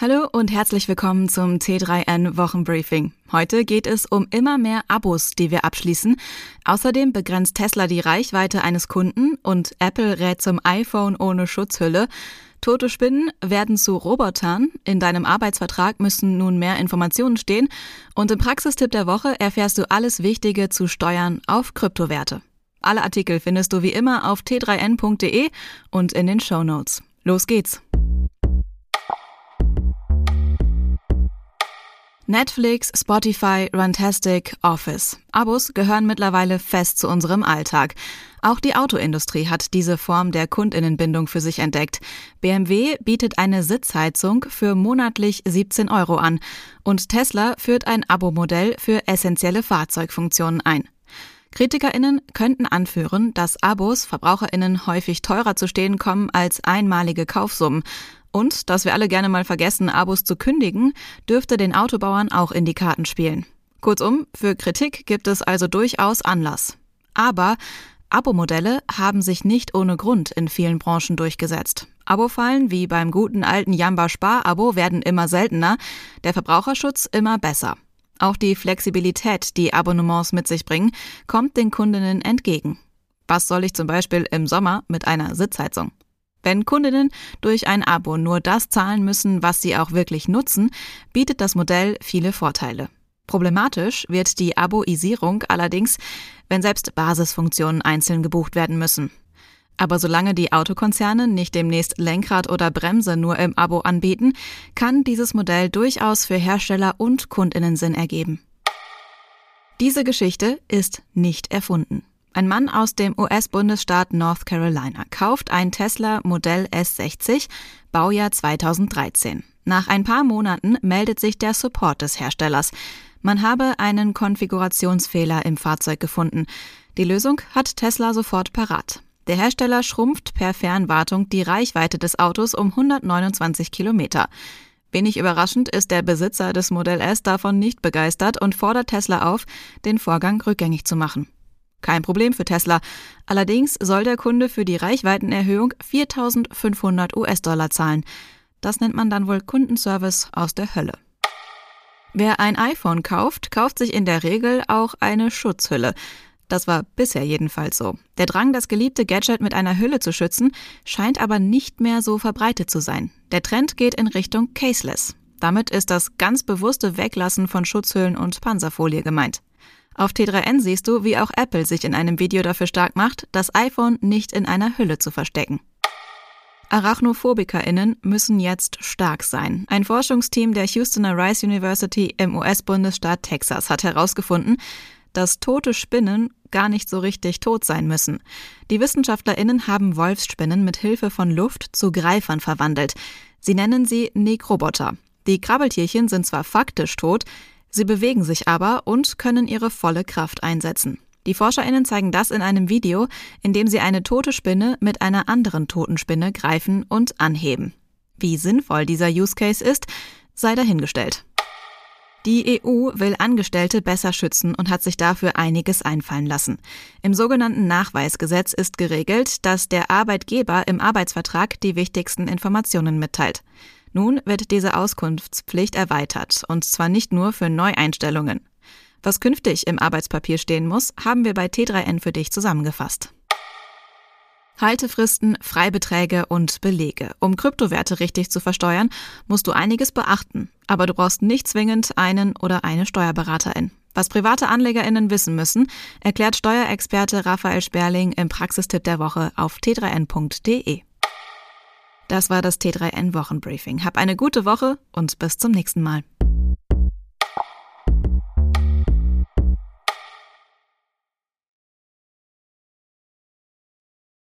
Hallo und herzlich willkommen zum T3N Wochenbriefing. Heute geht es um immer mehr Abos, die wir abschließen. Außerdem begrenzt Tesla die Reichweite eines Kunden und Apple rät zum iPhone ohne Schutzhülle. Tote Spinnen werden zu Robotern. In deinem Arbeitsvertrag müssen nun mehr Informationen stehen. Und im Praxistipp der Woche erfährst du alles Wichtige zu Steuern auf Kryptowerte. Alle Artikel findest du wie immer auf t3n.de und in den Show Notes. Los geht's! Netflix, Spotify, Runtastic, Office. Abos gehören mittlerweile fest zu unserem Alltag. Auch die Autoindustrie hat diese Form der Kundinnenbindung für sich entdeckt. BMW bietet eine Sitzheizung für monatlich 17 Euro an und Tesla führt ein Abo-Modell für essentielle Fahrzeugfunktionen ein. KritikerInnen könnten anführen, dass Abos VerbraucherInnen häufig teurer zu stehen kommen als einmalige Kaufsummen. Und, dass wir alle gerne mal vergessen, Abos zu kündigen, dürfte den Autobauern auch in die Karten spielen. Kurzum, für Kritik gibt es also durchaus Anlass. Aber Abo-Modelle haben sich nicht ohne Grund in vielen Branchen durchgesetzt. Abo-Fallen wie beim guten alten Jamba Spar-Abo werden immer seltener, der Verbraucherschutz immer besser. Auch die Flexibilität, die Abonnements mit sich bringen, kommt den Kundinnen entgegen. Was soll ich zum Beispiel im Sommer mit einer Sitzheizung? Wenn Kundinnen durch ein Abo nur das zahlen müssen, was sie auch wirklich nutzen, bietet das Modell viele Vorteile. Problematisch wird die Aboisierung allerdings, wenn selbst Basisfunktionen einzeln gebucht werden müssen. Aber solange die Autokonzerne nicht demnächst Lenkrad oder Bremse nur im Abo anbieten, kann dieses Modell durchaus für Hersteller und Kundinnen Sinn ergeben. Diese Geschichte ist nicht erfunden. Ein Mann aus dem US-Bundesstaat North Carolina kauft ein Tesla Modell S60, Baujahr 2013. Nach ein paar Monaten meldet sich der Support des Herstellers. Man habe einen Konfigurationsfehler im Fahrzeug gefunden. Die Lösung hat Tesla sofort parat. Der Hersteller schrumpft per Fernwartung die Reichweite des Autos um 129 Kilometer. Wenig überraschend ist der Besitzer des Modell S davon nicht begeistert und fordert Tesla auf, den Vorgang rückgängig zu machen. Kein Problem für Tesla. Allerdings soll der Kunde für die Reichweitenerhöhung 4500 US-Dollar zahlen. Das nennt man dann wohl Kundenservice aus der Hölle. Wer ein iPhone kauft, kauft sich in der Regel auch eine Schutzhülle. Das war bisher jedenfalls so. Der Drang, das geliebte Gadget mit einer Hülle zu schützen, scheint aber nicht mehr so verbreitet zu sein. Der Trend geht in Richtung Caseless. Damit ist das ganz bewusste Weglassen von Schutzhüllen und Panzerfolie gemeint. Auf T3N siehst du, wie auch Apple sich in einem Video dafür stark macht, das iPhone nicht in einer Hülle zu verstecken. ArachnophobikerInnen müssen jetzt stark sein. Ein Forschungsteam der Houstoner Rice University im US-Bundesstaat Texas hat herausgefunden, dass tote Spinnen gar nicht so richtig tot sein müssen. Die WissenschaftlerInnen haben Wolfsspinnen mit Hilfe von Luft zu Greifern verwandelt. Sie nennen sie Nekroboter. Die Krabbeltierchen sind zwar faktisch tot, Sie bewegen sich aber und können ihre volle Kraft einsetzen. Die ForscherInnen zeigen das in einem Video, in dem sie eine tote Spinne mit einer anderen toten Spinne greifen und anheben. Wie sinnvoll dieser Use Case ist, sei dahingestellt. Die EU will Angestellte besser schützen und hat sich dafür einiges einfallen lassen. Im sogenannten Nachweisgesetz ist geregelt, dass der Arbeitgeber im Arbeitsvertrag die wichtigsten Informationen mitteilt. Nun wird diese Auskunftspflicht erweitert, und zwar nicht nur für Neueinstellungen. Was künftig im Arbeitspapier stehen muss, haben wir bei T3N für dich zusammengefasst. Haltefristen, Freibeträge und Belege. Um Kryptowerte richtig zu versteuern, musst du einiges beachten. Aber du brauchst nicht zwingend einen oder eine Steuerberaterin. Was private AnlegerInnen wissen müssen, erklärt Steuerexperte Raphael Sperling im Praxistipp der Woche auf t3n.de. Das war das T3N Wochenbriefing. Hab eine gute Woche und bis zum nächsten Mal.